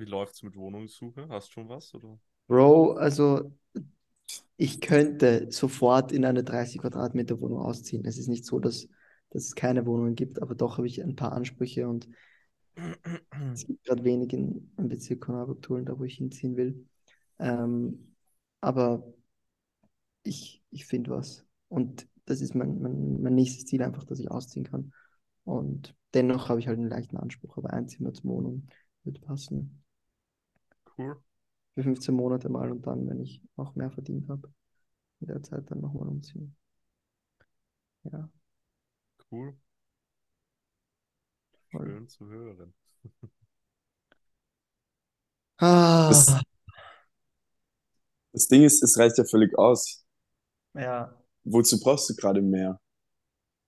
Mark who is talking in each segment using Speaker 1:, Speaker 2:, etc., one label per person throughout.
Speaker 1: Wie läuft's mit Wohnungssuche? Hast du schon was? Oder?
Speaker 2: Bro, also ich könnte sofort in eine 30 Quadratmeter Wohnung ausziehen. Es ist nicht so, dass, dass es keine Wohnungen gibt, aber doch habe ich ein paar Ansprüche und es gibt gerade wenig in, im Bezirk Konrad-Tulln, da wo ich hinziehen will. Ähm, aber ich, ich finde was. Und das ist mein, mein, mein nächstes Ziel einfach, dass ich ausziehen kann. Und dennoch habe ich halt einen leichten Anspruch, aber ein Zimmer zur Wohnung wird passen.
Speaker 1: Cool.
Speaker 2: Für 15 Monate mal und dann, wenn ich auch mehr verdient habe, in der Zeit dann nochmal umziehen. Ja,
Speaker 1: Cool.
Speaker 2: voll.
Speaker 1: Schön zu hören.
Speaker 2: Ah,
Speaker 3: Das, das Ding ist, es reicht ja völlig aus.
Speaker 2: ja,
Speaker 3: Wozu brauchst du gerade mehr?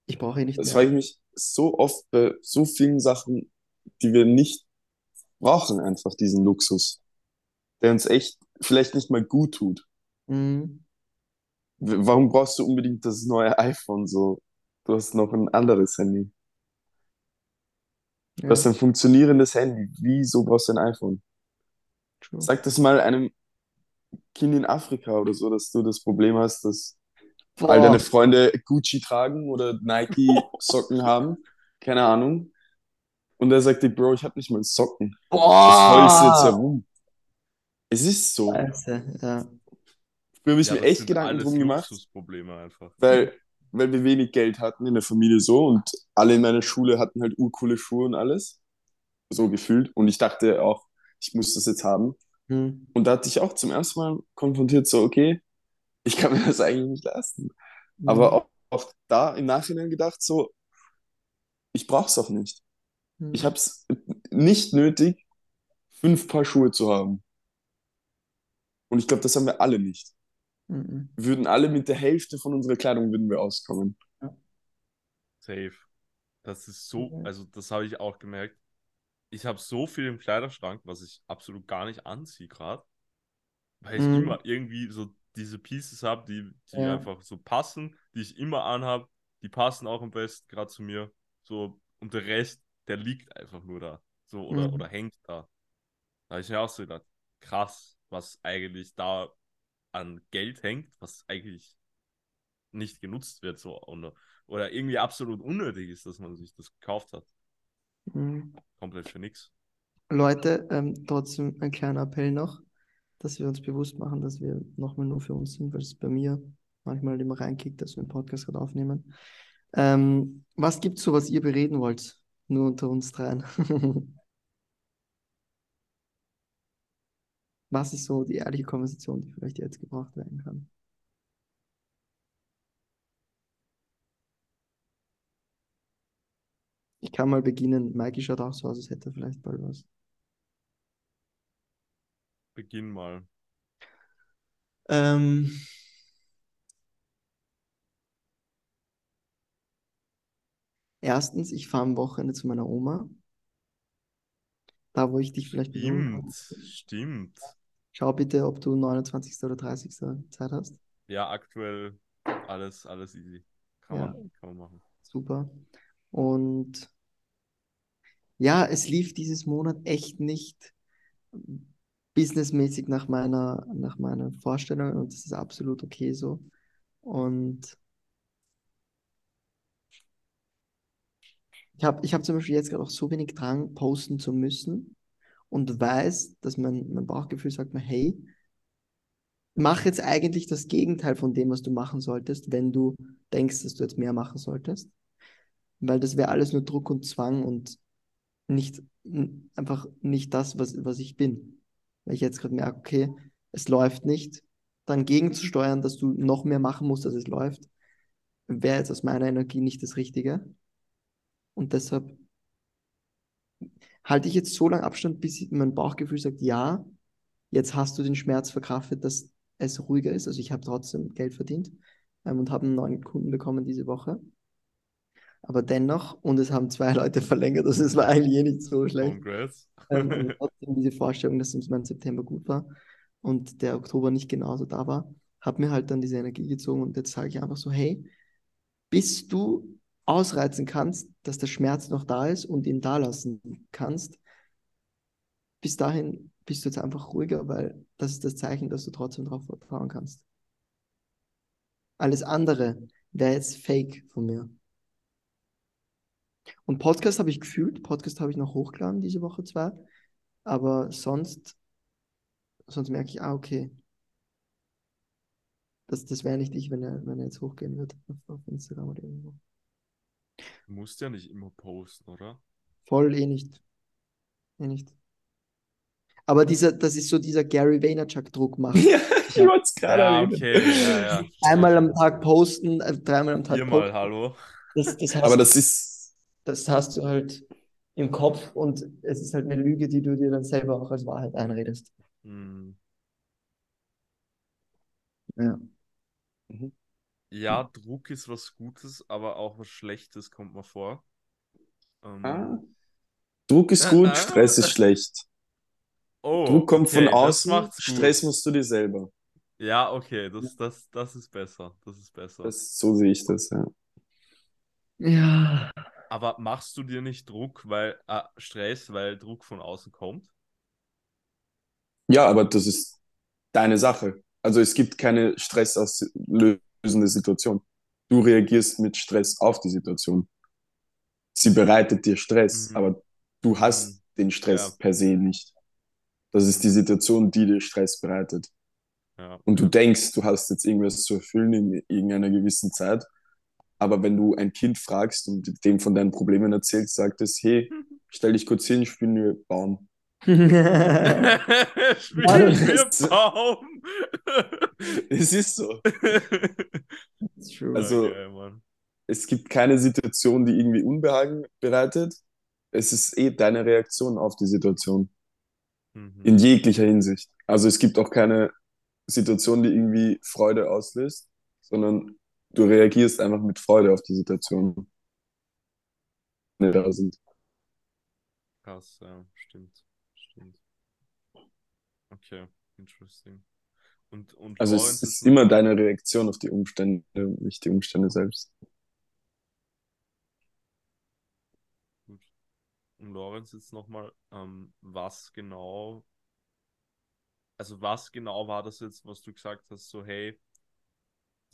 Speaker 2: ich brauche eh nicht
Speaker 3: Das
Speaker 2: mehr.
Speaker 3: frage ich mich so oft bei so vielen Sachen, die wir nicht brauchen, einfach diesen Luxus, der uns echt vielleicht nicht mal gut tut.
Speaker 2: Mhm.
Speaker 3: Warum brauchst du unbedingt das neue iPhone so? Du hast noch ein anderes Handy. Du hast
Speaker 2: Ja,
Speaker 3: ein funktionierendes Handy. Wieso brauchst du ein iPhone?
Speaker 2: true.
Speaker 3: Sag das mal einem Kind in Afrika oder so, dass du das Problem hast, dass all deine
Speaker 2: Boah,
Speaker 3: Freunde Gucci tragen oder Nike-Socken haben. Keine Ahnung. Und er sagt dir, Bro, ich habe nicht mal Socken. Was heulst du jetzt
Speaker 2: boah,
Speaker 3: herum? Es ist so.
Speaker 2: Scheiße, ja.
Speaker 3: Früher habe ich
Speaker 1: Ja,
Speaker 3: echt Gedanken drum gemacht, weil, weil wir wenig Geld hatten in der Familie so und alle in meiner Schule hatten halt urcoole Schuhe und alles. So gefühlt. Und ich dachte auch, ich muss das jetzt haben.
Speaker 2: Hm.
Speaker 3: Und da hatte ich auch zum ersten Mal konfrontiert, so, okay, ich kann mir das eigentlich nicht leisten. Aber
Speaker 2: Hm.
Speaker 3: auch, auch da im Nachhinein gedacht, so, ich brauche es auch nicht. Ich
Speaker 2: Hm.
Speaker 3: habe es nicht nötig, fünf Paar Schuhe zu haben. Und ich glaube, das haben wir alle nicht.
Speaker 2: Mhm.
Speaker 3: Wir würden alle mit der Hälfte von unserer Kleidung würden wir auskommen.
Speaker 1: Safe. Das ist so,
Speaker 2: Okay.
Speaker 1: also das habe ich auch gemerkt. Ich habe so viel im Kleiderschrank, was ich absolut gar nicht anziehe gerade, weil ich
Speaker 2: Mhm.
Speaker 1: immer irgendwie so diese Pieces habe, die, die
Speaker 2: Ja.
Speaker 1: einfach so passen, die ich immer anhab, die passen auch am besten gerade zu mir. So, und der Rest, der liegt einfach nur da. So, oder,
Speaker 2: Mhm.
Speaker 1: oder hängt da. Da habe ich mir auch so gedacht, krass, was eigentlich da an Geld hängt, was eigentlich nicht genutzt wird, so oder, oder irgendwie absolut unnötig ist, dass man sich das gekauft hat.
Speaker 2: Mhm.
Speaker 1: Komplett für nichts.
Speaker 2: Leute, ähm, trotzdem ein kleiner Appell noch, dass wir uns bewusst machen, dass wir nochmal nur für uns sind, weil es bei mir manchmal immer reinkickt, dass wir einen Podcast gerade aufnehmen. Ähm, was gibt's so, was ihr bereden wollt? Nur unter uns dreien. Was ist so die ehrliche Konversation, die vielleicht jetzt gebraucht werden kann? Ich kann mal beginnen. Mikey schaut auch so aus, als hätte er vielleicht bald was.
Speaker 1: Beginn mal.
Speaker 2: Ähm, erstens, ich fahre am Wochenende zu meiner Oma. Da, wo ich dich vielleicht besuchen kann.
Speaker 1: Stimmt, stimmt.
Speaker 2: Schau bitte, ob du 29. oder 30. Zeit hast.
Speaker 1: Ja, aktuell alles, alles easy. Kann
Speaker 2: Ja.
Speaker 1: man, kann man machen.
Speaker 2: Super. Und ja, es lief dieses Monat echt nicht businessmäßig nach meiner, nach meiner Vorstellung und das ist absolut okay so. Und ich habe ich hab zum Beispiel jetzt gerade auch so wenig Drang, posten zu müssen und weiß, dass mein, mein Bauchgefühl sagt mir, hey, mach jetzt eigentlich das Gegenteil von dem, was du machen solltest, wenn du denkst, dass du jetzt mehr machen solltest. Weil das wäre alles nur Druck und Zwang und nicht einfach nicht das, was, was ich bin. Weil ich jetzt gerade merke, okay, es läuft nicht, dann gegenzusteuern, dass du noch mehr machen musst, dass es läuft, wäre jetzt aus meiner Energie nicht das Richtige. Und deshalb halte ich jetzt so lange Abstand, bis mein Bauchgefühl sagt, ja, jetzt hast du den Schmerz verkraftet, dass es ruhiger ist. Also ich habe trotzdem Geld verdient ähm, und habe einen neuen Kunden bekommen diese Woche. Aber dennoch, und es haben zwei Leute verlängert, also es war eigentlich eh nicht so schlecht.
Speaker 1: Congrats.
Speaker 2: Ähm, trotzdem diese Vorstellung, dass uns mein September gut war und der Oktober nicht genauso da war, hat mir halt dann diese Energie gezogen und jetzt sage ich einfach so, hey, bis du ausreizen kannst, dass der Schmerz noch da ist und ihn da lassen kannst, bis dahin bist du jetzt einfach ruhiger, weil das ist das Zeichen, dass du trotzdem darauf vertrauen kannst. Alles andere wäre jetzt fake von mir. Und Podcast habe ich gefühlt, Podcast habe ich noch hochgeladen diese Woche zwar, aber sonst, sonst merke ich, ah, okay, das, das wäre nicht ich, wenn er, wenn er jetzt hochgehen würde auf, auf Instagram oder irgendwo.
Speaker 1: Du musst ja nicht immer posten, oder?
Speaker 2: Voll eh nicht. Eh nicht. Aber dieser, das ist so dieser Gary Vaynerchuk-Druck machen.
Speaker 3: Ja, ich wollte es gerade
Speaker 1: Ja, okay. Ja, ja.
Speaker 2: Einmal am Tag posten, äh, dreimal am Tag
Speaker 1: Viermal,
Speaker 2: posten.
Speaker 1: hallo.
Speaker 2: Das, das, hast,
Speaker 3: Aber das ist,
Speaker 2: das hast du halt im Kopf und es ist halt eine Lüge, die du dir dann selber auch als Wahrheit einredest.
Speaker 1: Hm.
Speaker 2: Ja.
Speaker 1: Ja, Druck ist was Gutes, aber auch was Schlechtes kommt mir vor. Ähm,
Speaker 3: ah, Druck ist
Speaker 1: Ah,
Speaker 3: gut,
Speaker 1: ah.
Speaker 3: Stress ist schlecht.
Speaker 1: oh,
Speaker 3: Druck kommt
Speaker 1: okay,
Speaker 3: von
Speaker 1: das
Speaker 3: außen,
Speaker 1: macht's gut.
Speaker 3: Stress musst du dir selber.
Speaker 1: Ja, okay, das, das, das ist besser. Das ist besser.
Speaker 3: Das, so sehe ich das, ja.
Speaker 2: Ja.
Speaker 1: Aber machst du dir nicht Druck, weil äh, Stress, weil Druck von außen kommt?
Speaker 3: Ja, aber das ist deine Sache. Also es gibt keine stressauslösende Situation. Du reagierst mit Stress auf die Situation. Sie bereitet dir Stress,
Speaker 1: Mhm.
Speaker 3: aber du hast
Speaker 1: Mhm.
Speaker 3: den Stress
Speaker 1: Ja.
Speaker 3: per se nicht. Das ist die Situation, die dir Stress bereitet.
Speaker 1: Ja.
Speaker 3: Und du denkst, du hast jetzt irgendwas zu erfüllen in irgendeiner gewissen Zeit. Aber wenn du ein Kind fragst und dem von deinen Problemen erzählst, sagt es, hey, stell dich kurz hin, spielen wir Baum.
Speaker 1: Spielen wir Baum.
Speaker 3: Es ist so.
Speaker 2: True.
Speaker 3: Also-
Speaker 1: Okay.
Speaker 3: Es gibt keine Situation, die irgendwie Unbehagen bereitet. Es ist eh deine Reaktion auf die Situation.
Speaker 1: Mhm.
Speaker 3: In jeglicher Hinsicht. Also es gibt auch keine Situation, die irgendwie Freude auslöst, sondern du reagierst einfach mit Freude auf die Situation. Die da sind.
Speaker 1: Krass, ja, stimmt. Stimmt. Okay, interesting. Und, und
Speaker 3: Also es
Speaker 1: Lawrence
Speaker 3: ist immer deine Reaktion auf die Umstände, nicht die Umstände selbst.
Speaker 1: Gut. Und Lorenz jetzt nochmal, ähm, was genau, also was genau war das jetzt, was du gesagt hast, so hey,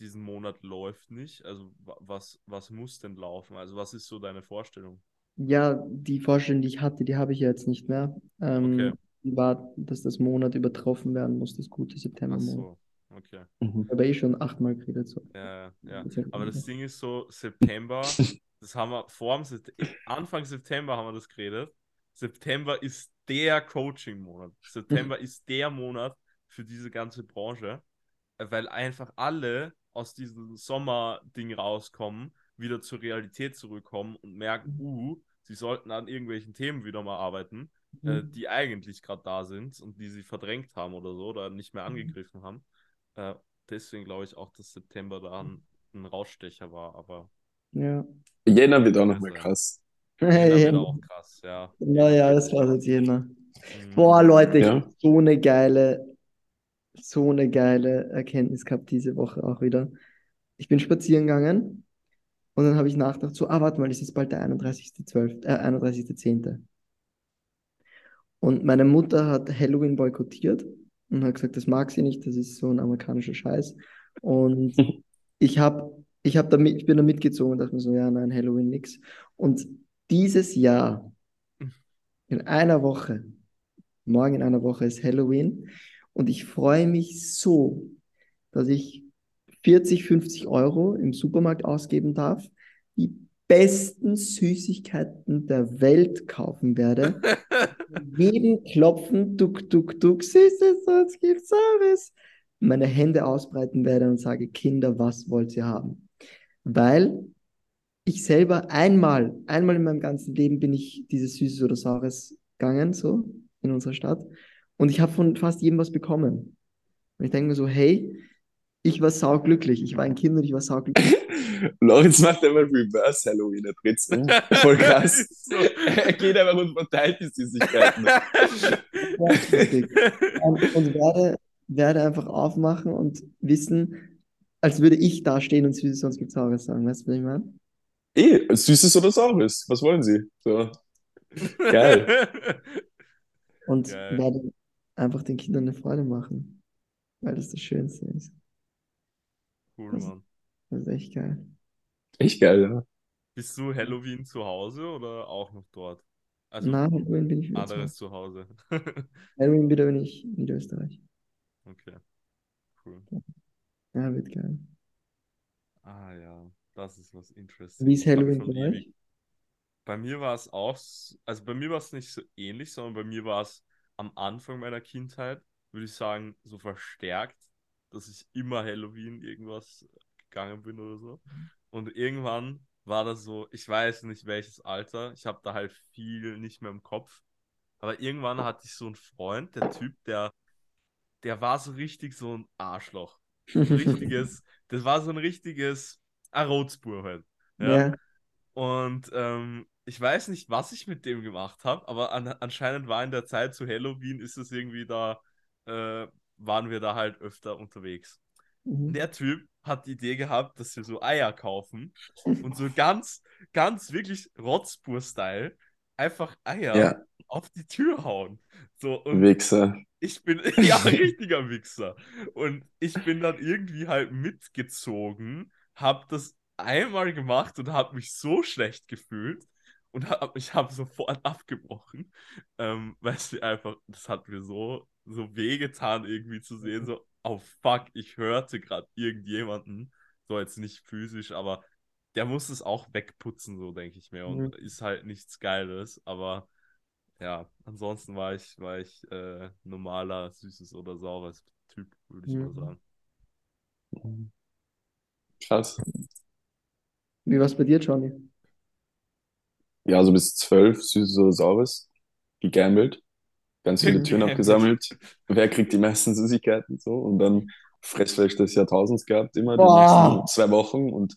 Speaker 1: diesen Monat läuft nicht, also wa- was, was muss denn laufen? Also was ist so deine Vorstellung?
Speaker 2: Ja, die Vorstellung, die ich hatte, die habe ich ja jetzt nicht mehr. Ähm,
Speaker 1: Okay.
Speaker 2: War, dass das Monat übertroffen werden muss, das gute
Speaker 1: Ach
Speaker 2: Septembermonat.
Speaker 1: so, okay.
Speaker 2: Aber eh schon achtmal geredet. So.
Speaker 1: Ja, ja. Aber das Ding ist so, September, das haben wir vor dem Sept Anfang September haben wir das geredet. September ist der Coaching-Monat. September ist der Monat für diese ganze Branche, weil einfach alle aus diesem Sommerding rauskommen, wieder zur Realität zurückkommen und merken, uh, sie sollten an irgendwelchen Themen wieder mal arbeiten, äh,
Speaker 2: Mhm.
Speaker 1: die eigentlich gerade da sind und die sie verdrängt haben oder so oder nicht mehr
Speaker 2: Mhm.
Speaker 1: angegriffen haben. Äh, deswegen glaube ich auch, dass September da ein, ein Rausstecher war, aber
Speaker 2: Ja.
Speaker 3: Jänner wird auch nochmal krass.
Speaker 1: Jänner wird auch krass, ja.
Speaker 2: Naja, das war jetzt Jänner.
Speaker 1: Mhm.
Speaker 2: Boah, Leute, ich
Speaker 3: Ja.
Speaker 2: habe so eine geile, so eine geile Erkenntnis gehabt diese Woche auch wieder. Ich bin spazieren gegangen und dann habe ich nachgedacht, so, ah, warte mal, es ist bald der 31.12., äh, 31.10. Und meine Mutter hat Halloween boykottiert und hat gesagt, das mag sie nicht, das ist so ein amerikanischer Scheiß. Und ich habe, ich habe damit, ich bin da mitgezogen und dachte mir so, ja, nein, Halloween nix. Und dieses Jahr, in einer Woche, morgen in einer Woche ist Halloween und ich freue mich so, dass ich 40, 50 Euro im Supermarkt ausgeben darf, die besten Süßigkeiten der Welt kaufen werde. Jeden klopfen, duck, duck, duck, Süßes, sonst gibt's Saures. Meine Hände ausbreiten werde und sage, Kinder, was wollt ihr haben? Weil ich selber einmal, einmal in meinem ganzen Leben bin ich dieses Süßes oder Saures gegangen, so in unserer Stadt. Und ich habe von fast jedem was bekommen. Und ich denke mir so, hey, ich war sauglücklich. Ich war ein Kind und ich war sauglücklich.
Speaker 3: Lorenz macht einmal Reverse Halloween, er dreht's um. Voll krass.
Speaker 1: So.
Speaker 3: er geht einfach und verteilt die Süßigkeiten.
Speaker 2: Und, und werde, werde einfach aufmachen und wissen, als würde ich da stehen und Süßes, sonst gibt's Saures sagen. Weißt du, was ich meine?
Speaker 3: Eh, Süßes oder Saures, was wollen Sie? So. Geil.
Speaker 2: und
Speaker 1: Geil.
Speaker 2: werde einfach den Kindern eine Freude machen, weil das das Schönste ist.
Speaker 1: Cool,
Speaker 2: Das-
Speaker 1: Mann.
Speaker 2: Das ist echt geil.
Speaker 3: Echt geil, ja.
Speaker 1: Bist du Halloween zu Hause oder auch noch dort? Also
Speaker 2: Na, Halloween bin ich wieder zu
Speaker 1: anderes zu Hause.
Speaker 2: Halloween wieder bin ich in Niederösterreich.
Speaker 1: Okay. Cool.
Speaker 2: Ja, wird geil.
Speaker 1: Ah ja, das ist was interesting.
Speaker 2: Wie ist Halloween bei euch?
Speaker 1: Bei mir war es auch, also bei mir war es nicht so ähnlich, sondern bei mir war es am Anfang meiner Kindheit, würde ich sagen, so verstärkt, dass ich immer Halloween irgendwas gegangen bin oder so. Und irgendwann war das so, ich weiß nicht welches Alter, ich habe da halt viel nicht mehr im Kopf. Aber irgendwann hatte ich so einen Freund, der Typ, der, der war so richtig so ein Arschloch. Ein richtiges, das war so ein richtiges Arotzbur halt. Ja.
Speaker 2: Ja.
Speaker 1: Und ähm, ich weiß nicht, was ich mit dem gemacht habe, aber an, anscheinend war in der Zeit zu Halloween ist es irgendwie da, äh, waren wir da halt öfter unterwegs.
Speaker 2: Mhm.
Speaker 1: Der Typ hat die Idee gehabt, dass wir so Eier kaufen und so ganz, ganz wirklich Rotzbur-Style einfach Eier
Speaker 3: Ja,
Speaker 1: auf die Tür hauen. So,
Speaker 3: Wichser.
Speaker 1: ich bin ja richtiger Wichser. Und ich bin dann irgendwie halt mitgezogen, hab das einmal gemacht und hab mich so schlecht gefühlt und hab, ich habe sofort abgebrochen, ähm, weil es mir einfach, das hat mir so, so wehgetan irgendwie zu sehen, so, oh fuck, ich hörte gerade irgendjemanden, so jetzt nicht physisch, aber der muss es auch wegputzen, so denke ich mir, und ist halt nichts Geiles, aber ja, ansonsten war ich, war ich äh, normaler, süßes oder saures Typ, würde ich mal
Speaker 2: Mhm.
Speaker 1: sagen.
Speaker 3: Krass.
Speaker 2: Wie war es bei dir, Johnny?
Speaker 3: Ja, so bis zwölf, süßes oder saures, gegambelt, ganz viele Türen abgesammelt. Wer kriegt die meisten Süßigkeiten so? Und dann Fressfleisch des Jahrtausends gehabt, immer die
Speaker 2: Boah.
Speaker 3: nächsten zwei Wochen. Und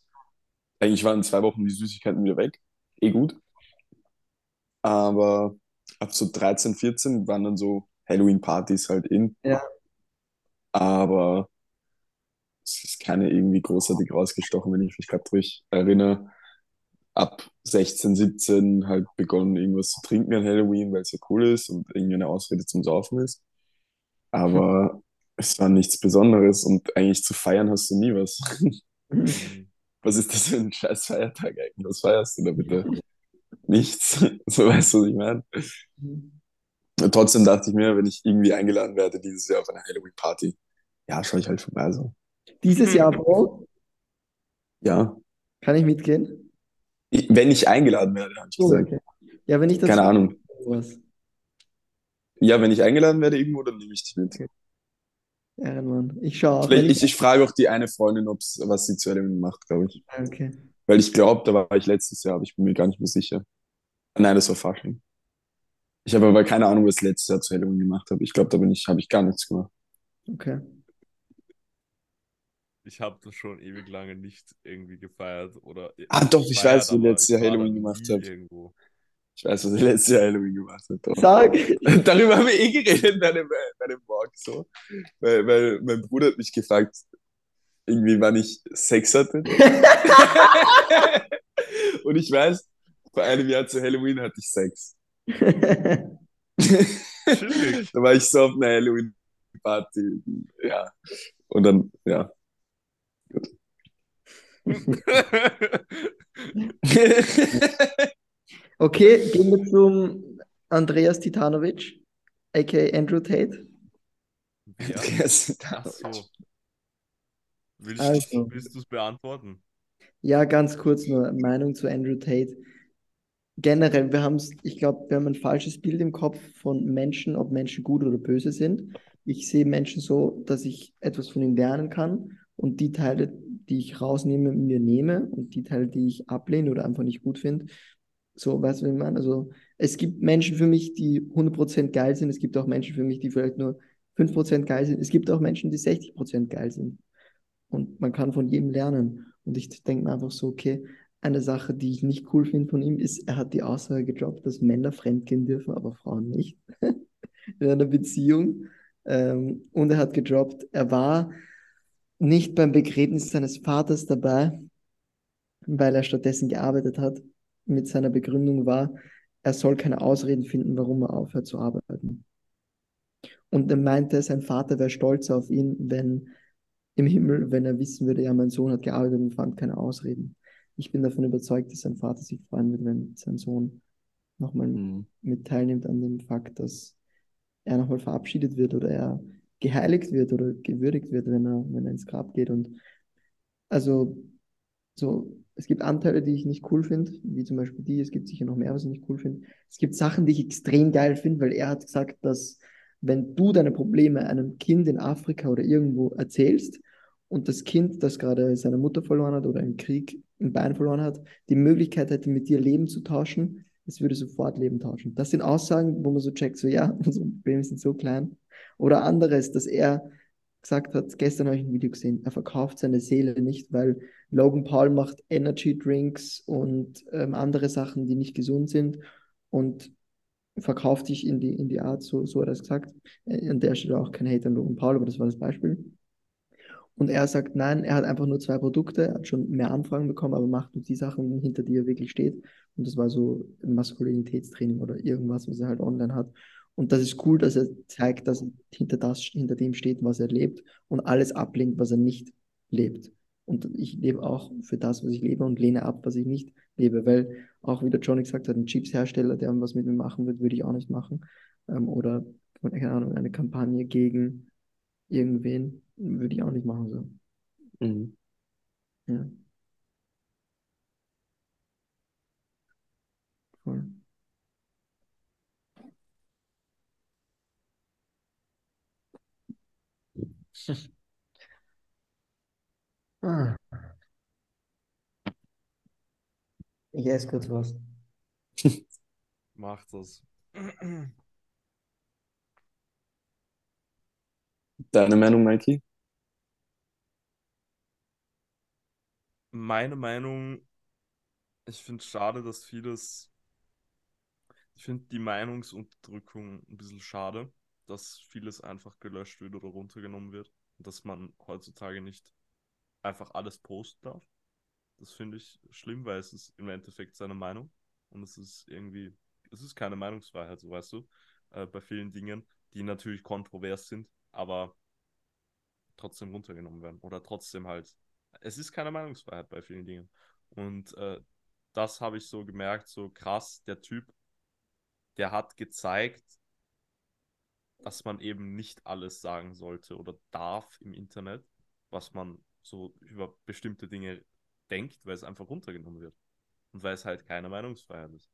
Speaker 3: eigentlich waren zwei Wochen die Süßigkeiten wieder weg. Eh gut. Aber ab so 13, 14 waren dann so Halloween-Partys halt in.
Speaker 2: Ja.
Speaker 3: Aber es ist keine irgendwie großartig rausgestochen, wenn ich mich gerade durch erinnere. Ab 16, 17 halt begonnen, irgendwas zu trinken an Halloween, weil es ja cool ist und irgendwie eine Ausrede zum Saufen ist. Aber es war nichts Besonderes und eigentlich zu feiern hast du nie was.
Speaker 1: Mhm.
Speaker 3: Was ist das für ein scheiß Feiertag eigentlich? Was feierst du da bitte? Nichts. So weißt du, was ich meine? Und trotzdem dachte ich mir, wenn ich irgendwie eingeladen werde dieses Jahr auf eine Halloween-Party, ja, schaue ich halt vorbei. So.
Speaker 2: Dieses Jahr, Bro,
Speaker 3: Ja,
Speaker 2: kann ich mitgehen?
Speaker 3: Ich- wenn ich eingeladen werde, habe ich
Speaker 2: Oh,
Speaker 3: gesagt.
Speaker 2: okay. Ja, wenn ich das
Speaker 3: Keine Ahnung.
Speaker 2: Was?
Speaker 3: Ja, wenn ich eingeladen werde irgendwo, dann nehme ich dich mit.
Speaker 2: Ehrenmann. Ich schaue auch. Wenn
Speaker 3: ich, ich frage auch die eine Freundin, ob's, was sie zu Halloween macht, glaube ich.
Speaker 2: Ah, Okay.
Speaker 3: Weil ich glaube, da war ich letztes Jahr, aber ich bin mir gar nicht mehr sicher. Nein, das war Fasching. Ich habe aber keine Ahnung, was ich letztes Jahr zu Halloween gemacht habe. Ich glaube, da bin ich, habe ich gar nichts gemacht.
Speaker 2: Okay.
Speaker 1: Ich habe das schon ewig lange nicht irgendwie gefeiert oder.
Speaker 3: Ah, doch, ich
Speaker 1: gefeiert,
Speaker 3: weiß,
Speaker 1: aber
Speaker 3: letztes Jahr Halloween gemacht habe.
Speaker 1: Irgendwo.
Speaker 3: Ich weiß, was ich letztes Jahr Halloween gemacht habe. doch.
Speaker 2: Sag.
Speaker 3: Darüber haben wir eh geredet bei dem, bei dem Walk so. Weil, weil mein Bruder hat mich gefragt, irgendwie, wann ich Sex hatte. Und ich weiß, vor einem Jahr zu Halloween hatte ich Sex. Da war ich so auf einer Halloween-Party. Ja. Und dann, ja.
Speaker 2: Okay, gehen wir zum Andreas Titanovic, aka Andrew Tate.
Speaker 1: ja.
Speaker 3: Andreas
Speaker 1: so. Willst,
Speaker 2: Also.
Speaker 1: willst du es beantworten?
Speaker 2: Ja, ganz kurz nur Meinung zu Andrew Tate. Generell, wir haben es, ich glaube, wir haben ein falsches Bild im Kopf von Menschen, ob Menschen gut oder böse sind. Ich sehe Menschen so, dass ich etwas von ihnen lernen kann und die Teile, die ich rausnehme, mir nehme und die Teile, die ich ablehne oder einfach nicht gut finde, so, weißt du, wie ich meine? Also, es gibt Menschen für mich, die 100% geil sind. Es gibt auch Menschen für mich, die vielleicht nur 5% geil sind. Es gibt auch Menschen, die 60% geil sind. Und man kann von jedem lernen. Und ich denke mir einfach so, okay, eine Sache, die ich nicht cool finde von ihm, ist, er hat die Aussage gedroppt, dass Männer fremdgehen dürfen, aber Frauen nicht. In einer Beziehung. Ähm, und er hat gedroppt, er war nicht beim Begräbnis seines Vaters dabei, weil er stattdessen gearbeitet hat. Mit seiner Begründung war, er soll keine Ausreden finden, warum er aufhört zu arbeiten. Und er meinte, sein Vater wäre stolz auf ihn, wenn im Himmel, wenn er wissen würde, ja, mein Sohn hat gearbeitet und fand keine Ausreden. Ich bin davon überzeugt, dass sein Vater sich freuen wird, wenn sein Sohn nochmal
Speaker 3: Mhm.
Speaker 2: mit teilnimmt an dem Fakt, dass er nochmal verabschiedet wird oder er geheiligt wird oder gewürdigt wird, wenn er, wenn er ins Grab geht. Und also so, es gibt Anteile, die ich nicht cool finde, wie zum Beispiel die, es gibt sicher noch mehr, was ich nicht cool finde. Es gibt Sachen, die ich extrem geil finde, weil er hat gesagt, dass wenn du deine Probleme einem Kind in Afrika oder irgendwo erzählst und das Kind, das gerade seine Mutter verloren hat oder im Krieg ein Bein verloren hat, die Möglichkeit hätte, mit dir Leben zu tauschen, es würde sofort Leben tauschen. Das sind Aussagen, wo man so checkt, so ja, unsere Probleme sind so klein. Oder anderes, dass er gesagt hat, gestern habe ich ein Video gesehen, er verkauft seine Seele nicht, weil Logan Paul macht Energy Drinks und ähm, andere Sachen, die nicht gesund sind und verkauft dich in die, in die Art, so, so hat er es gesagt. Äh, An der Stelle auch kein Hate an Logan Paul, aber das war das Beispiel. Und er sagt, nein, er hat einfach nur zwei Produkte, hat schon mehr Anfragen bekommen, aber macht nur die Sachen, hinter die er wirklich steht. Und das war so Maskulinitätstraining oder irgendwas, was er halt online hat. Und das ist cool, dass er zeigt, dass er hinter das, hinter dem steht, was er lebt und alles ablehnt, was er nicht lebt. Und ich lebe auch für das, was ich lebe und lehne ab, was ich nicht lebe, weil auch wie der Johnny gesagt hat, ein Chips-Hersteller, der was mit mir machen wird, würde ich auch nicht machen. Ähm, oder, keine Ahnung, eine Kampagne gegen irgendwen würde ich auch nicht machen. So.
Speaker 3: Mhm.
Speaker 2: Ja. Voll. Ich esse kurz was.
Speaker 1: Macht das.
Speaker 3: Deine Meinung, Mikey?
Speaker 1: Meine Meinung, ich finde es schade, dass vieles. Ich finde die Meinungsunterdrückung ein bisschen schade, dass vieles einfach gelöscht wird oder runtergenommen wird. Und dass man heutzutage nicht einfach alles posten darf. Das finde ich schlimm, weil es ist im Endeffekt seine Meinung. Und es ist irgendwie, es ist keine Meinungsfreiheit, so weißt du, äh, bei vielen Dingen, die natürlich kontrovers sind, aber trotzdem runtergenommen werden. Oder trotzdem halt. Es ist keine Meinungsfreiheit bei vielen Dingen. Und äh, das habe ich so gemerkt, so krass, der Typ, der hat gezeigt, dass man eben nicht alles sagen sollte oder darf im Internet, was man so über bestimmte Dinge denkt, weil es einfach runtergenommen wird. Und weil es halt keine Meinungsfreiheit ist.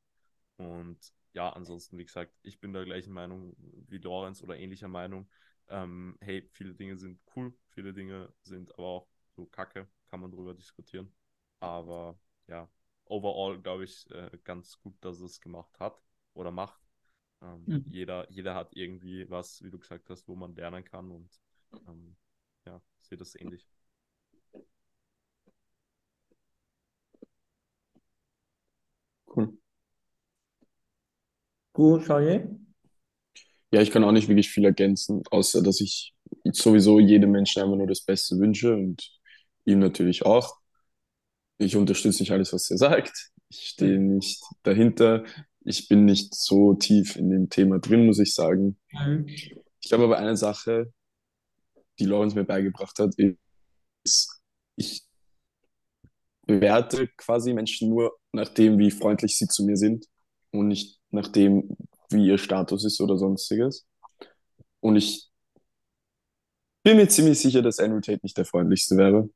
Speaker 1: Und ja, ansonsten, wie gesagt, ich bin der gleichen Meinung wie Lorenz oder ähnlicher Meinung. Ähm, hey, viele Dinge sind cool, viele Dinge sind aber auch so kacke, kann man drüber diskutieren. Aber ja, overall glaube ich äh, ganz gut, dass es gemacht hat oder macht. Ähm,
Speaker 2: Mhm.
Speaker 1: jeder, jeder hat irgendwie was, wie du gesagt hast, wo man lernen kann und ähm, ja, ich sehe das ähnlich.
Speaker 3: Cool.
Speaker 2: Gut, Charlie?
Speaker 3: Ja, ich kann auch nicht wirklich viel ergänzen, außer dass ich sowieso jedem Menschen einfach nur das Beste wünsche und ihm natürlich auch. Ich unterstütze nicht alles, was er sagt. Ich stehe nicht dahinter. Ich bin nicht so tief in dem Thema drin, muss ich sagen. Ich glaube aber eine Sache, die Lorenz mir beigebracht hat, ist, ich bewerte quasi Menschen nur nach dem, wie freundlich sie zu mir sind und nicht nach dem, wie ihr Status ist oder sonstiges. Und ich bin mir ziemlich sicher, dass Andrew Tate nicht der freundlichste wäre.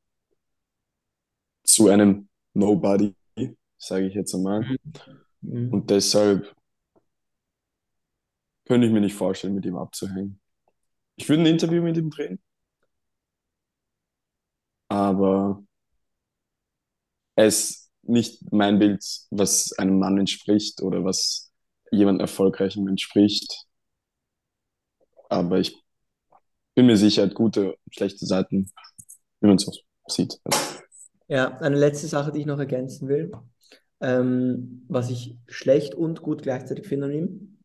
Speaker 3: Zu einem Nobody, sage ich jetzt einmal.
Speaker 2: Mhm.
Speaker 3: Und deshalb könnte ich mir nicht vorstellen, mit ihm abzuhängen. Ich würde ein Interview mit ihm drehen, aber er ist nicht mein Bild, was einem Mann entspricht oder was jemand Erfolgreichem entspricht. Aber ich bin mir sicher, er hat gute und schlechte Seiten, wie man es auch sieht.
Speaker 2: Ja, eine letzte Sache, die ich noch ergänzen will, ähm, was ich schlecht und gut gleichzeitig finde an ihm.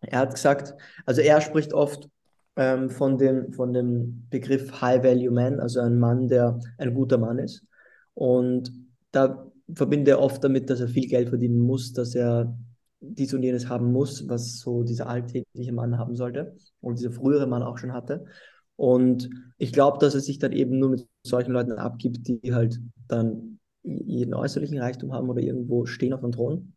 Speaker 2: Er hat gesagt, also er spricht oft ähm, von dem, von dem Begriff High Value Man, also ein Mann, der ein guter Mann ist. Und da verbinde er oft damit, dass er viel Geld verdienen muss, dass er dies und jenes haben muss, was so dieser alltägliche Mann haben sollte und dieser frühere Mann auch schon hatte. Und ich glaube, dass er sich dann eben nur mit solchen Leuten abgibt, die halt dann jeden äußerlichen Reichtum haben oder irgendwo stehen auf dem Thron.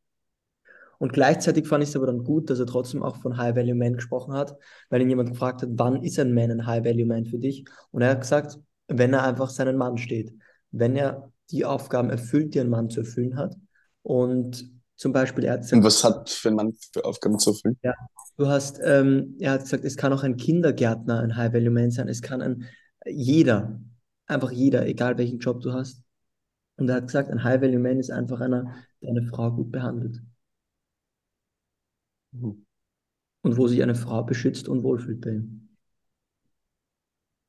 Speaker 2: Und gleichzeitig fand ich es aber dann gut, dass er trotzdem auch von High Value Man gesprochen hat, weil ihn jemand gefragt hat, wann ist ein Man ein High Value Man für dich? Und er hat gesagt, wenn er einfach seinen Mann steht, wenn er die Aufgaben erfüllt, die ein Mann zu erfüllen hat. Und zum Beispiel, er hat gesagt,
Speaker 3: Und was hat für ein Mann für Aufgaben zu erfüllen?
Speaker 2: ja, du hast, ähm, er hat gesagt, es kann auch ein Kindergärtner ein High Value Man sein, es kann ein jeder, einfach jeder, egal welchen Job du hast. Und er hat gesagt, ein High Value Man ist einfach einer, der eine Frau gut behandelt
Speaker 3: Mhm.
Speaker 2: und wo sich eine Frau beschützt und wohlfühlt bei ihm.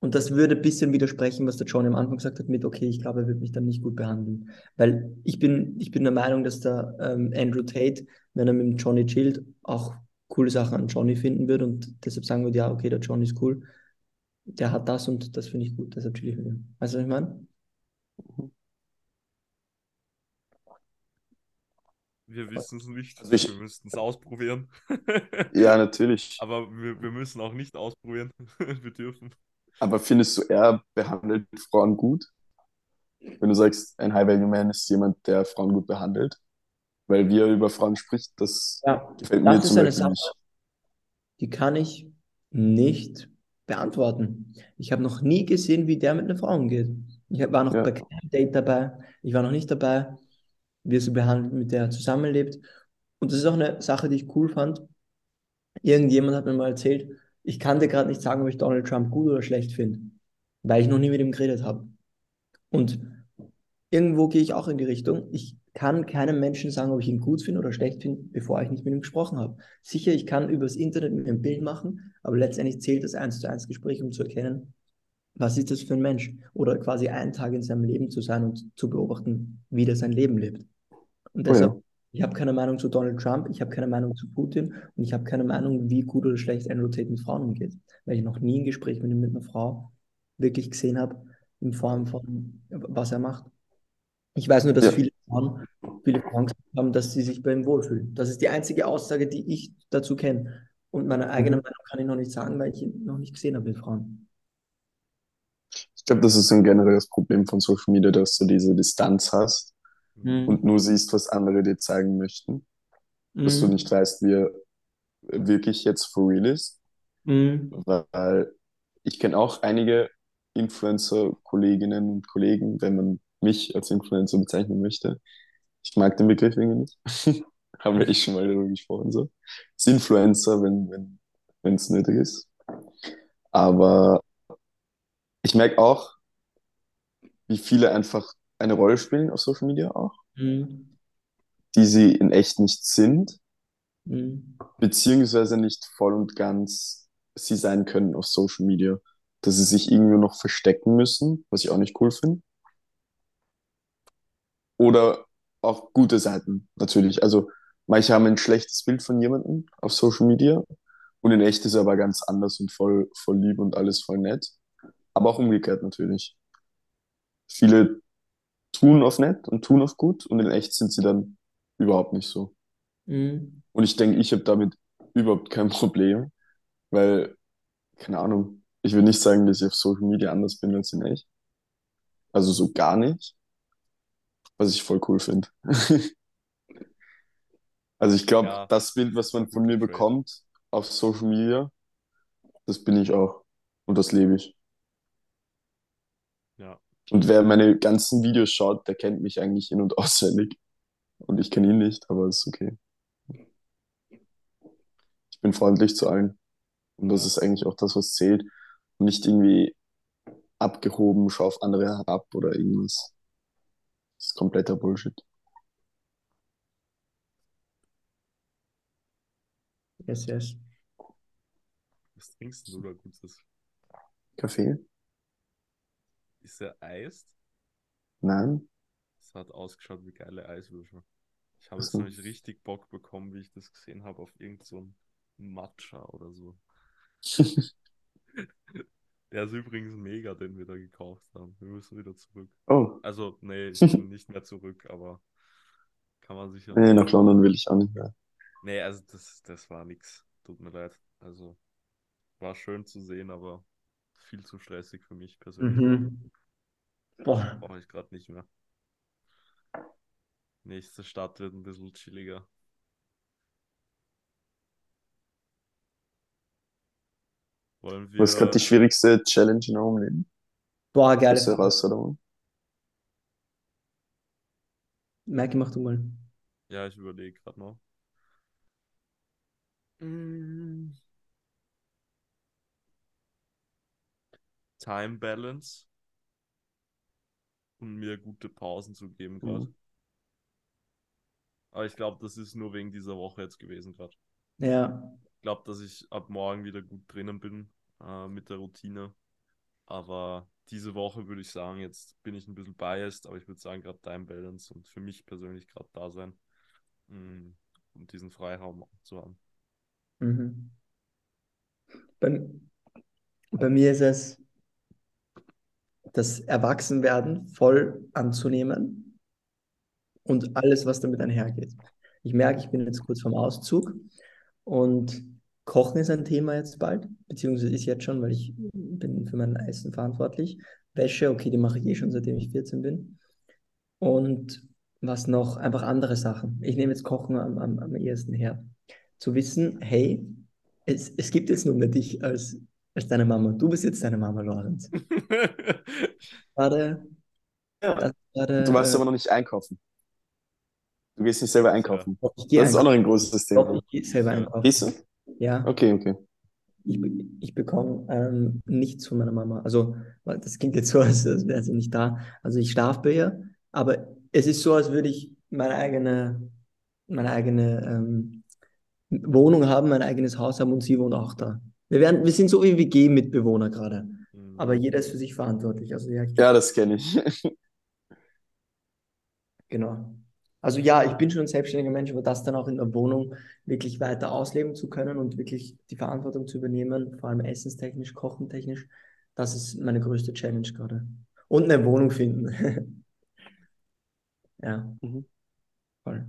Speaker 2: Und das würde ein bisschen widersprechen, was der John am Anfang gesagt hat, mit, okay, ich glaube, er wird mich dann nicht gut behandeln. Weil ich bin, ich bin der Meinung, dass der ähm, Andrew Tate, wenn er mit dem Johnny chillt, auch coole Sachen an Johnny finden wird und deshalb sagen wird, ja, okay, der Johnny ist cool. Der hat das und das finde ich gut, deshalb chill ich mit ihm. Weißt du, was ich meine?
Speaker 1: Wir wissen es nicht.
Speaker 3: Also ich-
Speaker 1: wir müssten es ausprobieren.
Speaker 3: Ja, natürlich.
Speaker 1: Aber wir, wir müssen auch nicht ausprobieren. wir dürfen.
Speaker 3: Aber findest du, er behandelt Frauen gut? Wenn du sagst, ein High-Value-Man ist jemand, der Frauen gut behandelt? Weil wie er über Frauen spricht, das
Speaker 2: Ja,
Speaker 3: gefällt
Speaker 2: das
Speaker 3: mir
Speaker 2: ist
Speaker 3: zum Beispiel
Speaker 2: Sache.
Speaker 3: nicht.
Speaker 2: die kann ich nicht beantworten. Ich habe noch nie gesehen, wie der mit einer Frau umgeht. Ich war noch
Speaker 3: Ja.
Speaker 2: bei keinem Date dabei. Ich war noch nicht dabei, wie er sie behandelt, mit der er zusammenlebt. Und das ist auch eine Sache, die ich cool fand. Irgendjemand hat mir mal erzählt, ich kann dir gerade nicht sagen, ob ich Donald Trump gut oder schlecht finde, weil ich noch nie mit ihm geredet habe. Und irgendwo gehe ich auch in die Richtung. Ich kann keinem Menschen sagen, ob ich ihn gut finde oder schlecht finde, bevor ich nicht mit ihm gesprochen habe. Sicher, ich kann übers Internet mit ein Bild machen, aber letztendlich zählt das eins zu eins Gespräch, um zu erkennen, was ist das für ein Mensch? Oder quasi einen Tag in seinem Leben zu sein und zu beobachten, wie der sein Leben lebt. Und
Speaker 3: Oh ja.
Speaker 2: deshalb, ich habe keine Meinung zu Donald Trump, ich habe keine Meinung zu Putin und ich habe keine Meinung, wie gut oder schlecht Andrew Tate mit Frauen umgeht. Weil ich noch nie ein Gespräch mit ihm mit einer Frau wirklich gesehen habe, in Form von, was er macht. Ich weiß nur, dass
Speaker 3: Ja.
Speaker 2: viele Frauen, viele Frauen gesagt haben, dass sie sich bei ihm wohlfühlen. Das ist die einzige Aussage, die ich dazu kenne. Und meine eigene
Speaker 3: Mhm.
Speaker 2: Meinung kann ich noch nicht sagen, weil ich ihn noch nicht gesehen habe mit Frauen.
Speaker 3: Ich glaube, das ist ein generelles Problem von Social Media, dass du diese Distanz hast
Speaker 2: Mhm.
Speaker 3: und nur siehst, was andere dir zeigen möchten. Dass du
Speaker 2: Mhm.
Speaker 3: nicht weißt, wie er wirklich jetzt for real ist.
Speaker 2: Mhm.
Speaker 3: Weil ich kenne auch einige Influencer-Kolleginnen und Kollegen, wenn man mich als Influencer bezeichnen möchte. Ich mag den Begriff irgendwie nicht. Haben wir eh schon mal darüber gesprochen, so. Das Influencer, wenn, wenn, wenn es nötig ist. Aber ich merke auch, wie viele einfach eine Rolle spielen auf Social Media auch,
Speaker 2: Mhm.
Speaker 3: die sie in echt nicht sind,
Speaker 2: Mhm.
Speaker 3: beziehungsweise nicht voll und ganz sie sein können auf Social Media. Dass sie sich irgendwie noch verstecken müssen, was ich auch nicht cool finde. Oder auch gute Seiten, natürlich. Also manche haben ein schlechtes Bild von jemandem auf Social Media und in echt ist er aber ganz anders und voll, voll lieb und alles voll nett. Aber auch umgekehrt natürlich. Viele tun auf nett und tun auf gut und in echt sind sie dann überhaupt nicht so.
Speaker 2: Mhm.
Speaker 3: Und ich denke, ich habe damit überhaupt kein Problem, weil, keine Ahnung, ich will nicht sagen, dass ich auf Social Media anders bin als in echt. Also so gar nicht, was ich voll cool finde. Also ich glaube,
Speaker 1: Ja,
Speaker 3: das Bild, was man von mir bekommt auf Social Media, das bin ich auch und das lebe ich.
Speaker 1: Ja.
Speaker 3: Und wer meine ganzen Videos schaut, der kennt mich eigentlich in- und auswendig. Und ich kenne ihn nicht, aber ist okay. Ich bin freundlich zu allen. Und das ist eigentlich auch das, was zählt. Und nicht irgendwie abgehoben, schau auf andere herab oder irgendwas. Das ist kompletter Bullshit.
Speaker 2: Yes, yes.
Speaker 1: Was trinkst du da Gutes?
Speaker 3: Kaffee?
Speaker 1: Ist er eist?
Speaker 3: Nein?
Speaker 1: Das hat ausgeschaut wie geile Eiswürfel. Ich habe jetzt nämlich richtig Bock bekommen, wie ich das gesehen habe, auf irgend so Matcha oder so. Der ist übrigens mega, den wir da gekauft haben. Wir müssen wieder zurück.
Speaker 3: Oh,
Speaker 1: Also, nee, ich bin nicht mehr zurück, aber kann man sich ja.
Speaker 3: nee, nach London will ich auch nicht mehr.
Speaker 1: Nee, also das, das war nix. Tut mir leid. Also war schön zu sehen, aber viel zu stressig für mich persönlich.
Speaker 2: Mhm. Boah.
Speaker 1: Brauche ich gerade nicht mehr. Nächste Stadt wird ein bisschen chilliger. Wollen wir.
Speaker 3: Was ist gerade die schwierigste Challenge in eurem Leben?
Speaker 2: Boah, geile
Speaker 3: Größte
Speaker 2: Frage.
Speaker 3: Herausforderung?
Speaker 2: Merke, mach du mal.
Speaker 1: Ja, ich überlege gerade noch. Mm. Time Balance. Und mir gute Pausen zu geben gerade.
Speaker 3: Mhm.
Speaker 1: Aber ich glaube, das ist nur wegen dieser Woche jetzt gewesen gerade.
Speaker 2: Ja.
Speaker 1: Ich glaube, dass ich ab morgen wieder gut drinnen bin äh, mit der Routine. Aber diese Woche würde ich sagen, jetzt bin ich ein bisschen biased, aber ich würde sagen, gerade Time Balance und für mich persönlich gerade da sein, mm, um diesen Freiraum zu haben.
Speaker 2: Mhm. Bei, bei mir ist es das Erwachsenwerden voll anzunehmen und alles, was damit einhergeht. Ich merke, ich bin jetzt kurz vorm Auszug und Kochen ist ein Thema jetzt bald, beziehungsweise ist jetzt schon, weil ich bin für mein Essen verantwortlich. Wäsche, okay, die mache ich eh schon, seitdem ich 14 bin. Und was noch? Einfach andere Sachen. Ich nehme jetzt Kochen am, am, am ehesten her. Zu wissen, hey, es, es gibt jetzt nur mehr dich als, als deine Mama. Du bist jetzt deine Mama, Lorenz. Gerade,
Speaker 3: Ja.
Speaker 2: gerade,
Speaker 3: Du warst
Speaker 2: äh,
Speaker 3: aber noch nicht einkaufen. Du gehst nicht selber einkaufen.
Speaker 2: gehe
Speaker 3: Das ist auch noch ein großes Thema.
Speaker 2: ich gehe selber einkaufen.
Speaker 3: Gehst du?
Speaker 2: Ja,
Speaker 3: Okay, okay.
Speaker 2: ich, ich bekomme ähm, nichts von meiner Mama. Also, das klingt jetzt so, als, als wäre sie nicht da. Also, ich schlafe bei ihr, aber es ist so, als würde ich meine eigene, meine eigene ähm, Wohnung haben, mein eigenes Haus haben und sie wohnt auch da. Wir werden, wir sind so wie WG-Mitbewohner gerade,
Speaker 1: Mm,
Speaker 2: aber jeder ist für sich verantwortlich. Also, ja,
Speaker 3: Ja, das kenne ich.
Speaker 2: genau. Also, ja, ich bin schon ein selbstständiger Mensch, aber das dann auch in der Wohnung wirklich weiter ausleben zu können und wirklich die Verantwortung zu übernehmen, vor allem essenstechnisch, kochentechnisch, das ist meine größte Challenge gerade. Und eine Wohnung finden. Ja,
Speaker 3: Mhm.
Speaker 2: voll.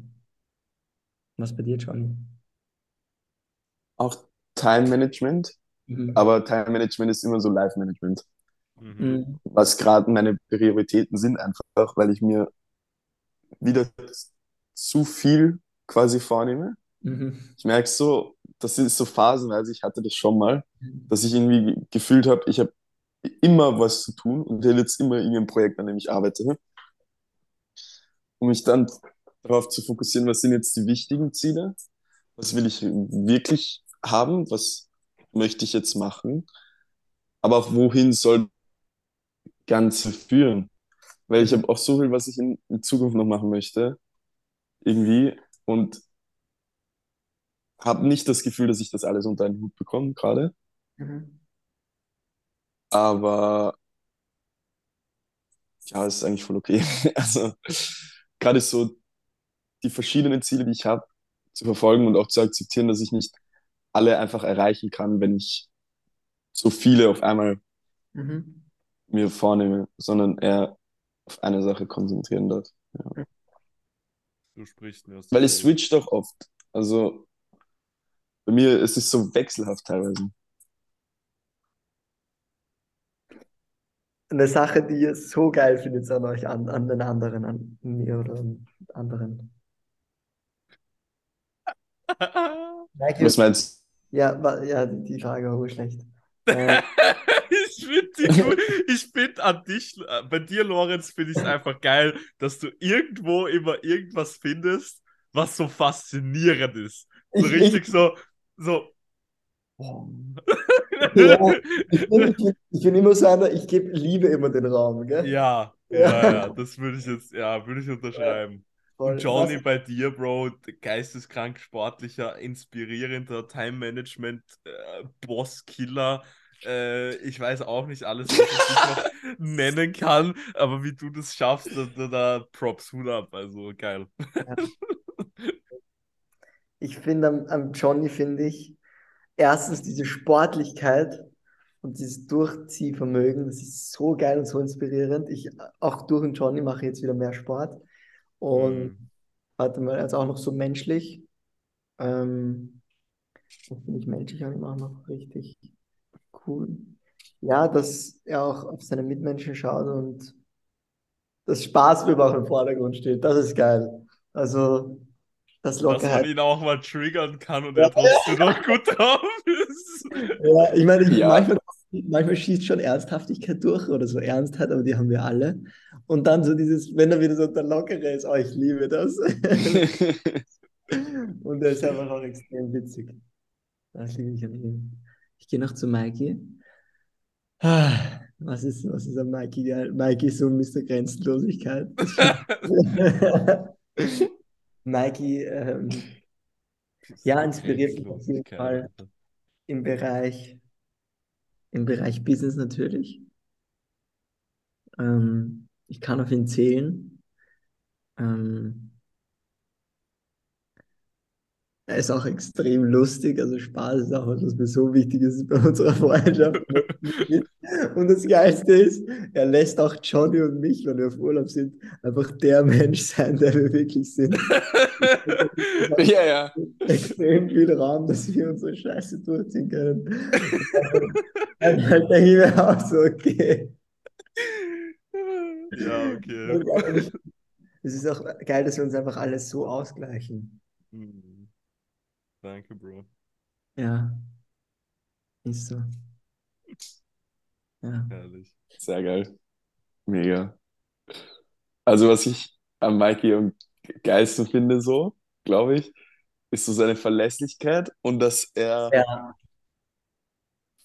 Speaker 2: Was bei dir, Johnny?
Speaker 3: Auch Time Management,
Speaker 2: Mhm.
Speaker 3: aber Time Management ist immer so Life Management.
Speaker 1: mhm.
Speaker 2: Mhm.
Speaker 3: Was gerade meine Prioritäten sind, einfach, weil ich mir wieder zu viel quasi vornehme.
Speaker 2: Mhm.
Speaker 3: Ich merke so, das ist so phasenweise, ich hatte das schon mal, dass ich irgendwie gefühlt habe, ich habe immer was zu tun und will jetzt immer irgendein Projekt, an dem ich arbeite. Um mich dann darauf zu fokussieren, was sind jetzt die wichtigen Ziele? Was will ich wirklich haben? Was möchte ich jetzt machen? Aber auch wohin soll das Ganze führen? Weil ich habe auch so viel, was ich in, in Zukunft noch machen möchte, irgendwie, und habe nicht das Gefühl, dass ich das alles unter einen Hut bekomme gerade.
Speaker 2: Mhm.
Speaker 3: Aber ja, es ist eigentlich voll okay. Also gerade so die verschiedenen Ziele, die ich habe, zu verfolgen und auch zu akzeptieren, dass ich nicht alle einfach erreichen kann, wenn ich so viele auf einmal
Speaker 2: Mhm.
Speaker 3: mir vornehme, sondern eher auf eine Sache konzentrieren darf.
Speaker 1: Du sprichst mir aus
Speaker 3: Weil es
Speaker 1: Seele.
Speaker 3: switcht doch oft. Also bei mir ist es so wechselhaft teilweise.
Speaker 2: Eine Sache, die ihr so geil findet an euch, an, an den anderen, an mir oder an anderen.
Speaker 3: Was meinst
Speaker 2: Ja, ja, die Frage war schlecht. Äh,
Speaker 1: Ich finde. Ich finde an dich, äh, bei dir, Lorenz, finde ich es einfach geil, dass du irgendwo immer irgendwas findest, was so faszinierend ist. So
Speaker 2: Ich-
Speaker 1: richtig so, so.
Speaker 2: Ja. ich bin, ich bin, ich bin immer so einer, ich gebe Liebe immer den Raum, gell?
Speaker 1: Ja, ja, ja, das würde ich jetzt, ja, würde ich unterschreiben.
Speaker 2: Voll.
Speaker 1: Johnny,
Speaker 2: Was-
Speaker 1: bei dir, Bro, geisteskrank, sportlicher, inspirierender Time-Management, äh. Äh, ich weiß auch nicht alles, was ich noch nennen kann, aber wie du das schaffst, da, da, da Props, Hut ab, also geil.
Speaker 2: Ich finde am, am Johnny, finde ich, erstens diese Sportlichkeit und dieses Durchziehvermögen, das ist so geil und so inspirierend. Ich, auch durch den Johnny mache ich jetzt wieder mehr Sport. Und
Speaker 1: Mhm.
Speaker 2: warte mal, also auch noch so menschlich. Ähm, das finde ich menschlich auch immer noch richtig cool. Ja, dass er auch auf seine Mitmenschen schaut und das Spaßleben auch im Vordergrund steht. Das ist geil. Also, das
Speaker 1: Dass man
Speaker 2: Lockerheit.
Speaker 1: ihn auch mal triggern kann und er trotzdem noch gut drauf ist.
Speaker 2: Ja, ich meine, ich,
Speaker 3: Ja.
Speaker 2: manchmal, manchmal schießt schon Ernsthaftigkeit durch oder so Ernstheit, aber die haben wir alle. Und dann so dieses, wenn er wieder so der Lockere ist, oh, ich liebe das. Und er ist einfach auch extrem witzig. Das liebe ich an ihm. Ich gehe noch zu Mikey. Ah, Was ist, was ist an Mikey geil? Mikey ist so Mr. Grenzenlosigkeit. Mikey, ähm, Ja, inspiriert mich auf jeden Fall. im Bereich, im Bereich Business natürlich. Ähm, ich kann auf ihn zählen. Ähm, er ist auch extrem lustig, also Spaß ist auch was, was mir so wichtig ist bei unserer Freundschaft. Und das Geilste ist, er lässt auch Johnny und mich, wenn wir auf Urlaub sind, einfach der Mensch sein, der wir wirklich sind.
Speaker 3: ja, ja.
Speaker 2: extrem viel Raum, dass wir unsere Scheiße durchziehen können. Dann halt denke ich mir auch so, okay.
Speaker 1: Ja, okay.
Speaker 2: Und Es ist auch geil, dass wir uns einfach alles so ausgleichen.
Speaker 1: Hm. Danke, Bro.
Speaker 2: Ja. Ist so. Ja.
Speaker 1: Herrlich.
Speaker 3: Sehr geil. Mega. Also, was ich am Mikey am geilsten finde, so, glaube ich, ist so seine Verlässlichkeit und dass er
Speaker 2: Ja.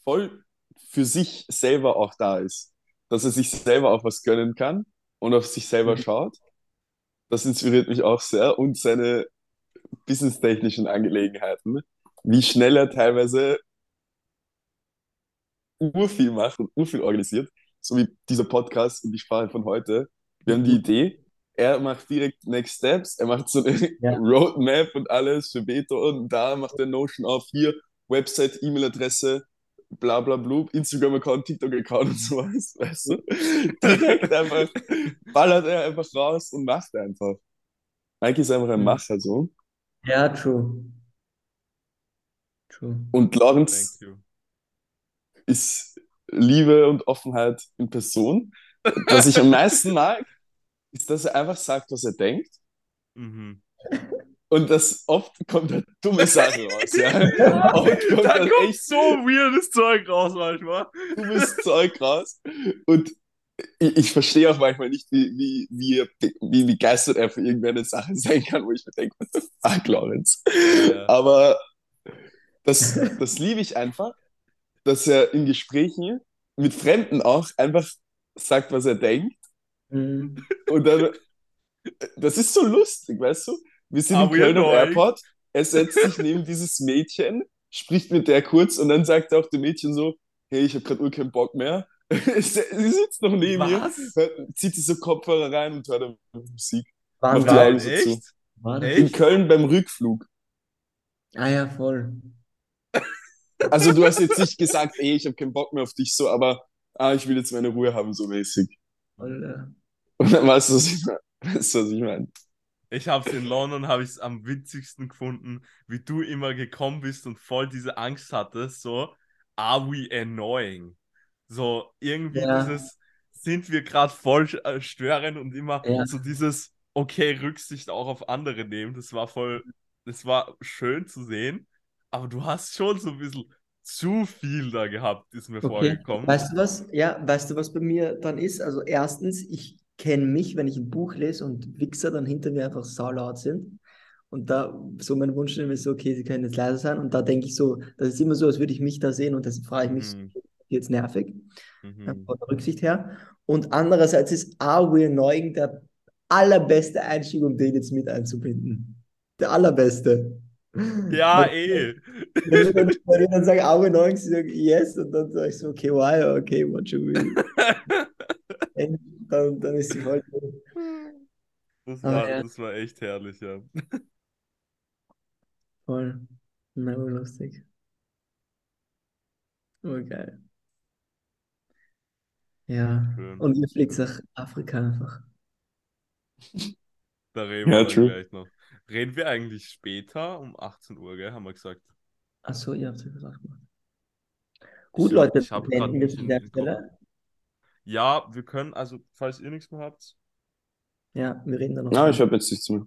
Speaker 3: voll für sich selber auch da ist. Dass er sich selber auch was gönnen kann und auf sich selber
Speaker 2: Mhm.
Speaker 3: schaut. Das inspiriert mich auch sehr und seine businesstechnischen Angelegenheiten. Wie schnell er teilweise urviel macht und urviel organisiert. So wie dieser Podcast und die Sprache von heute. Wir haben die Idee, er macht direkt Next Steps, er macht so eine
Speaker 2: Ja.
Speaker 3: Roadmap und alles für Beto und da macht er Notion auf, hier Website, E-Mail-Adresse, bla bla blub, Instagram-Account, TikTok-Account und sowas, weißt du? Direkt einfach, ballert er einfach raus und macht einfach. Mike ist einfach ein
Speaker 2: Mhm.
Speaker 3: Macher so.
Speaker 2: Ja, true. True.
Speaker 3: Und Lorenz ist Liebe und Offenheit in Person. Was ich am meisten mag, ist, dass er einfach sagt, was er denkt.
Speaker 1: Mhm.
Speaker 3: Und das oft kommt da dumme Sachen raus, ja. Oft kommt
Speaker 1: Da kommt
Speaker 3: echt
Speaker 1: so weirdes Zeug raus manchmal.
Speaker 3: dummes Zeug raus. Und ich, ich verstehe auch manchmal nicht, wie, wie, wie, wie begeistert er für irgendeine Sache sein kann, wo ich mir denke, what the fuck, Lorenz?
Speaker 1: Ja.
Speaker 3: Aber das, das liebe ich einfach, dass er in Gesprächen mit Fremden auch einfach sagt, was er denkt.
Speaker 2: Mhm.
Speaker 3: Und dann, das ist so lustig, weißt du? Wir sind
Speaker 1: Are
Speaker 3: im Kölner? Airport, er setzt sich neben dieses Mädchen, spricht mit der kurz und dann sagt auch dem Mädchen so, hey, ich habe gerade keinen Bock mehr. Sie sitzt noch neben
Speaker 1: Was?
Speaker 3: mir, hört, zieht sich so Kopfhörer rein und hört Musik.
Speaker 2: Wann
Speaker 3: Macht die
Speaker 2: war,
Speaker 3: Augen so zu.
Speaker 1: Echt?
Speaker 2: war?
Speaker 3: In
Speaker 1: Echt?
Speaker 3: Köln beim Rückflug.
Speaker 2: Ah ja, voll.
Speaker 3: Also du hast jetzt nicht gesagt, ey, ich habe keinen Bock mehr auf dich so, aber ah, ich will jetzt meine Ruhe haben, so mäßig.
Speaker 2: voll
Speaker 3: weißt du, was ich meine? Weißt du, was ich meine?
Speaker 1: Ich hab's in London, habe ich es am witzigsten gefunden, wie du immer gekommen bist und voll diese Angst hattest, so, are we annoying? So, irgendwie
Speaker 2: Ja.
Speaker 1: dieses, sind wir gerade voll äh, störend und immer
Speaker 2: Ja.
Speaker 1: so dieses, okay, Rücksicht auch auf andere nehmen. Das war voll, das war schön zu sehen, aber du hast schon so ein bisschen zu viel da gehabt, ist mir
Speaker 2: Okay.
Speaker 1: vorgekommen.
Speaker 2: Weißt du was? Ja, weißt du, was bei mir dann ist? Also erstens, ich kenne mich, wenn ich ein Buch lese und Wichser dann hinter mir einfach saulaut sind. Und da so mein Wunsch ist so, okay, sie können jetzt leiser sein. Und da denke ich so, das ist immer so, als würde ich mich da sehen und das frage ich mich, so,
Speaker 1: Mhm.
Speaker 2: jetzt nervig,
Speaker 1: Mhm.
Speaker 2: äh, von der Rücksicht her. Und andererseits ist Are We Annoying der allerbeste Einstieg, um den jetzt mit einzubinden. Der allerbeste.
Speaker 1: Ja, eh.
Speaker 2: Wenn ich dann, dann sage, Are We Annoying, sie sagen yes, und dann sage ich so, okay, why, okay, what should we? Dann, dann ist sie voll drin.
Speaker 1: Das war,
Speaker 2: ja.
Speaker 1: das war echt herrlich, ja.
Speaker 2: Voll. Na, lustig. Oh, geil. Ja.
Speaker 1: Schön.
Speaker 2: Und ihr fliegt nach Afrika einfach.
Speaker 1: Da reden
Speaker 3: Ja,
Speaker 1: wir
Speaker 3: true.
Speaker 1: gleich noch. Reden wir eigentlich später um 18 Uhr, gell? Haben wir gesagt.
Speaker 2: Achso, ihr habt es ja gesagt. gemacht. Gut,
Speaker 1: Ich,
Speaker 2: Leute,
Speaker 1: ich habe gerade
Speaker 2: beenden wir an der. Stelle.
Speaker 1: Ja, wir können, also, falls ihr nichts mehr habt.
Speaker 2: Ja, wir reden dann noch.
Speaker 3: Ja, ich habe jetzt nichts mehr.